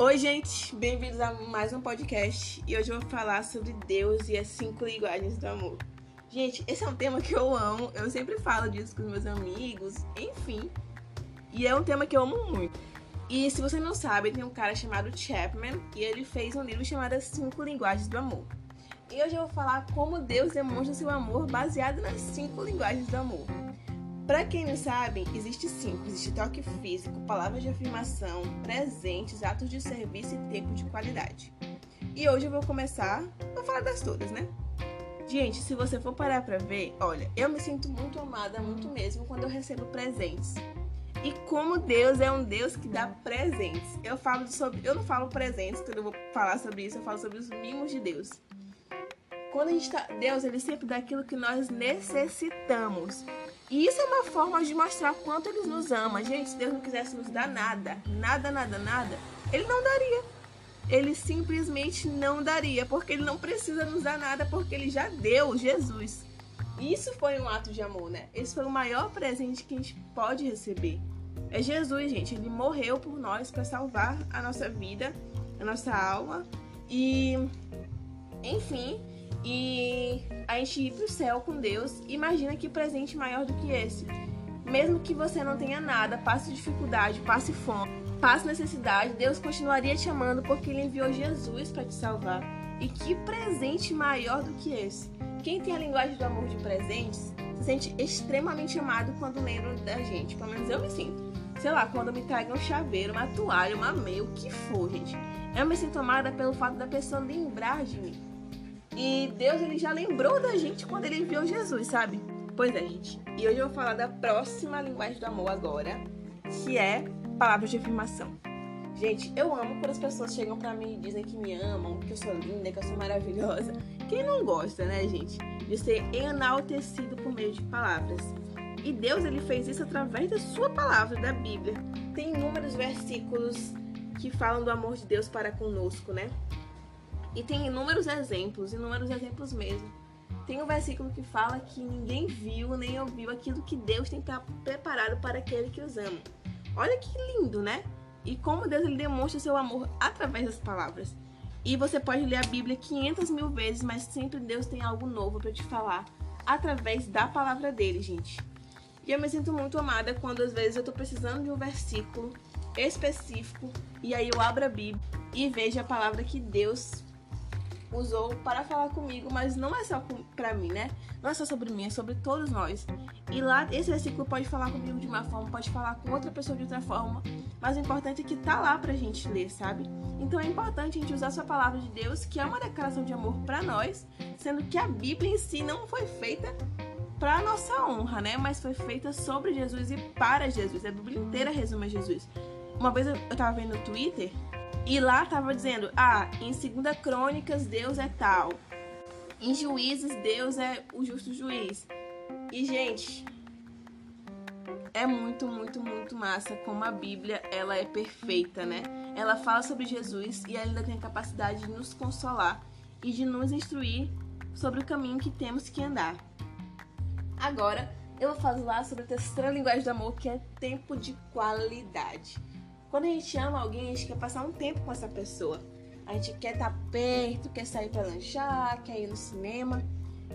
Oi, gente, bem-vindos a mais um podcast e hoje eu vou falar sobre Deus e as cinco linguagens do amor. Gente, esse é um tema que eu amo, eu sempre falo disso com meus amigos, enfim, e é um tema que eu amo muito. E se você não sabe, tem um cara chamado Chapman e ele fez um livro chamado As Cinco Linguagens do Amor. E hoje eu vou falar como Deus demonstra seu amor baseado nas cinco linguagens do amor. Para quem não sabe, existe cinco: existe toque físico, palavras de afirmação, presentes, atos de serviço e tempo de qualidade. E hoje eu vou começar a falar das todas, né? Gente, se você for parar para ver, olha, eu me sinto muito amada, muito mesmo, quando eu recebo presentes. E como Deus é um Deus que dá presentes. Eu falo sobre, eu não falo presentes, quando eu vou falar sobre isso, eu falo sobre os mimos de Deus. Quando a gente tá, Deus, ele sempre dá aquilo que nós necessitamos. E isso é uma forma de mostrar quanto ele nos ama. Gente, se Deus não quisesse nos dar nada, nada, nada, nada, ele não daria. Ele simplesmente não daria, porque ele não precisa nos dar nada, porque ele já deu Jesus. Isso foi um ato de amor, né? Esse foi o maior presente que a gente pode receber. É Jesus, gente. Ele morreu por nós para salvar a nossa vida, a nossa alma. E, enfim, e a gente ir pro céu com Deus, imagina que presente maior do que esse. Mesmo que você não tenha nada, passe dificuldade, passe fome, passe necessidade, Deus continuaria te amando porque Ele enviou Jesus para te salvar. E que presente maior do que esse? Quem tem a linguagem do amor de presentes se sente extremamente amado quando lembra da gente. Pelo menos eu me sinto. Sei lá, quando me tragam um chaveiro, uma toalha, uma meia, o que for, gente. Eu me sinto amada pelo fato da pessoa lembrar de mim. E Deus ele já lembrou da gente quando ele enviou Jesus, sabe? Pois é, gente. E hoje eu vou falar da próxima linguagem do amor agora, que é palavras de afirmação. Gente, eu amo quando as pessoas chegam para mim e dizem que me amam, que eu sou linda, que eu sou maravilhosa. Quem não gosta, né, gente, de ser enaltecido por meio de palavras? E Deus ele fez isso através da sua palavra, da Bíblia. Tem inúmeros versículos que falam do amor de Deus para conosco, né? E tem inúmeros exemplos, inúmeros exemplos mesmo. Tem um versículo que fala que ninguém viu nem ouviu aquilo que Deus tem preparado para aquele que os ama. Olha que lindo, né? E como Deus ele demonstra seu amor através das palavras. E você pode ler a Bíblia 500 mil vezes, mas sempre Deus tem algo novo para te falar através da palavra dele, gente. E eu me sinto muito amada quando às vezes eu tô precisando de um versículo específico e aí eu abro a Bíblia e vejo a palavra que Deus usou para falar comigo, mas não é só para mim, né? Não é só sobre mim, é sobre todos nós. E lá, esse versículo pode falar comigo de uma forma, pode falar com outra pessoa de outra forma, mas o importante é que tá lá pra gente ler, sabe? Então é importante a gente usar a sua palavra de Deus, que é uma declaração de amor para nós, sendo que a Bíblia em si não foi feita para nossa honra, né? Mas foi feita sobre Jesus e para Jesus. A Bíblia inteira resume Jesus. Uma vez eu tava vendo no Twitter e lá tava dizendo: ah, em 2 Crônicas Deus é tal. Em Juízes Deus é o justo juiz. E, gente, é muito, muito, muito massa como a Bíblia ela é perfeita, né? Ela fala sobre Jesus e ainda tem a capacidade de nos consolar e de nos instruir sobre o caminho que temos que andar. Agora, eu vou falar sobre a terceira linguagem do amor, que é tempo de qualidade. Quando a gente ama alguém, a gente quer passar um tempo com essa pessoa. A gente quer estar tá perto, quer sair para lanchar, quer ir no cinema.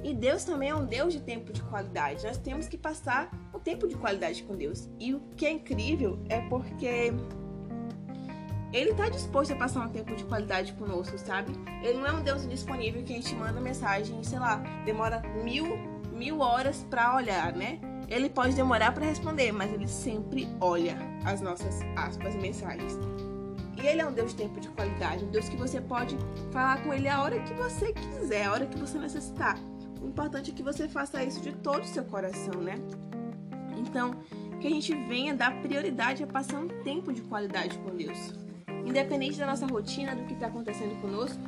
E Deus também é um Deus de tempo de qualidade. Nós temos que passar o um tempo de qualidade com Deus. E o que é incrível é porque ele está disposto a passar um tempo de qualidade conosco, sabe? Ele não é um Deus disponível que a gente manda mensagem, sei lá, demora mil, mil horas para olhar, né? Ele pode demorar para responder, mas ele sempre olha as nossas aspas mensagens. E ele é um Deus de tempo de qualidade, um Deus que você pode falar com ele a hora que você quiser, a hora que você necessitar. O importante é que você faça isso de todo o seu coração, né? Então, que a gente venha dar prioridade a passar um tempo de qualidade com Deus. Independente da nossa rotina, do que está acontecendo conosco,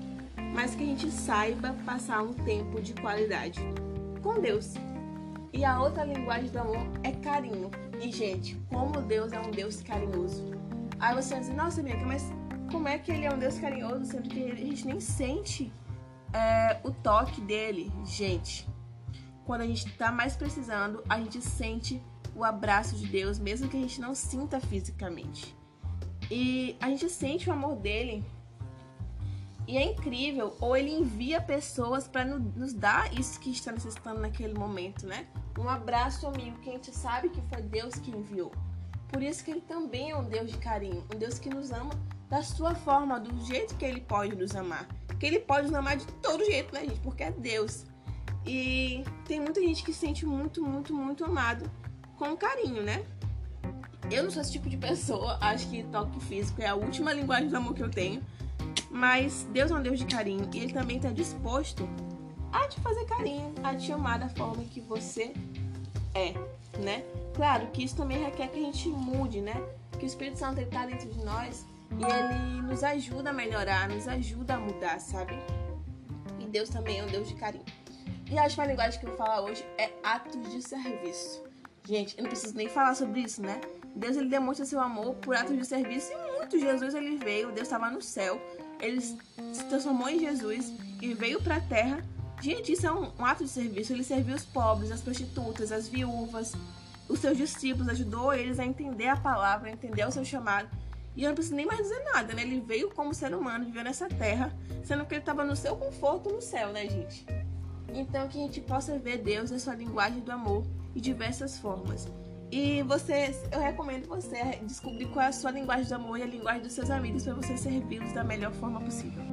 mas que a gente saiba passar um tempo de qualidade com Deus. E a outra linguagem do amor é carinho. E, gente, como Deus é um Deus carinhoso. Aí você vai dizer, nossa, Bianca, mas como é que ele é um Deus carinhoso, sendo que a gente nem sente é, o toque dele? Gente, quando a gente tá mais precisando, a gente sente o abraço de Deus, mesmo que a gente não sinta fisicamente. E a gente sente o amor dele. E é incrível, ou ele envia pessoas para nos dar isso que está necessitando naquele momento, né? Um abraço amigo que a gente sabe que foi Deus que enviou. Por isso que ele também é um Deus de carinho, um Deus que nos ama da sua forma, do jeito que ele pode nos amar. Que ele pode nos amar de todo jeito, né, gente? Porque é Deus. E tem muita gente que se sente muito, muito, muito amado com carinho, né? Eu não sou esse tipo de pessoa, acho que toque físico é a última linguagem do amor que eu tenho. Mas Deus é um Deus de carinho e Ele também está disposto a te fazer carinho, a te amar da forma que você é, né? Claro que isso também requer que a gente mude, né? Que o Espírito Santo está dentro de nós e ele nos ajuda a melhorar, nos ajuda a mudar, sabe? E Deus também é um Deus de carinho. E a última linguagem que eu vou falar hoje é atos de serviço. Gente, eu não preciso nem falar sobre isso, né? Deus ele demonstra seu amor por atos de serviço e muito. Jesus ele veio, Deus estava no céu, ele se transformou em Jesus e veio para a terra. Gente, isso é um, um, ato de serviço. Ele serviu os pobres, as prostitutas, as viúvas, os seus discípulos, ajudou eles a entender a palavra, a entender o seu chamado. E eu não preciso nem mais dizer nada, né? Ele veio como ser humano, viveu nessa terra, sendo que ele estava no seu conforto no céu, né, gente? Então, que a gente possa ver Deus na sua linguagem do amor de diversas formas. E você, eu recomendo você descobrir qual é a sua linguagem do amor e a linguagem dos seus amigos para você servi-los da melhor forma possível.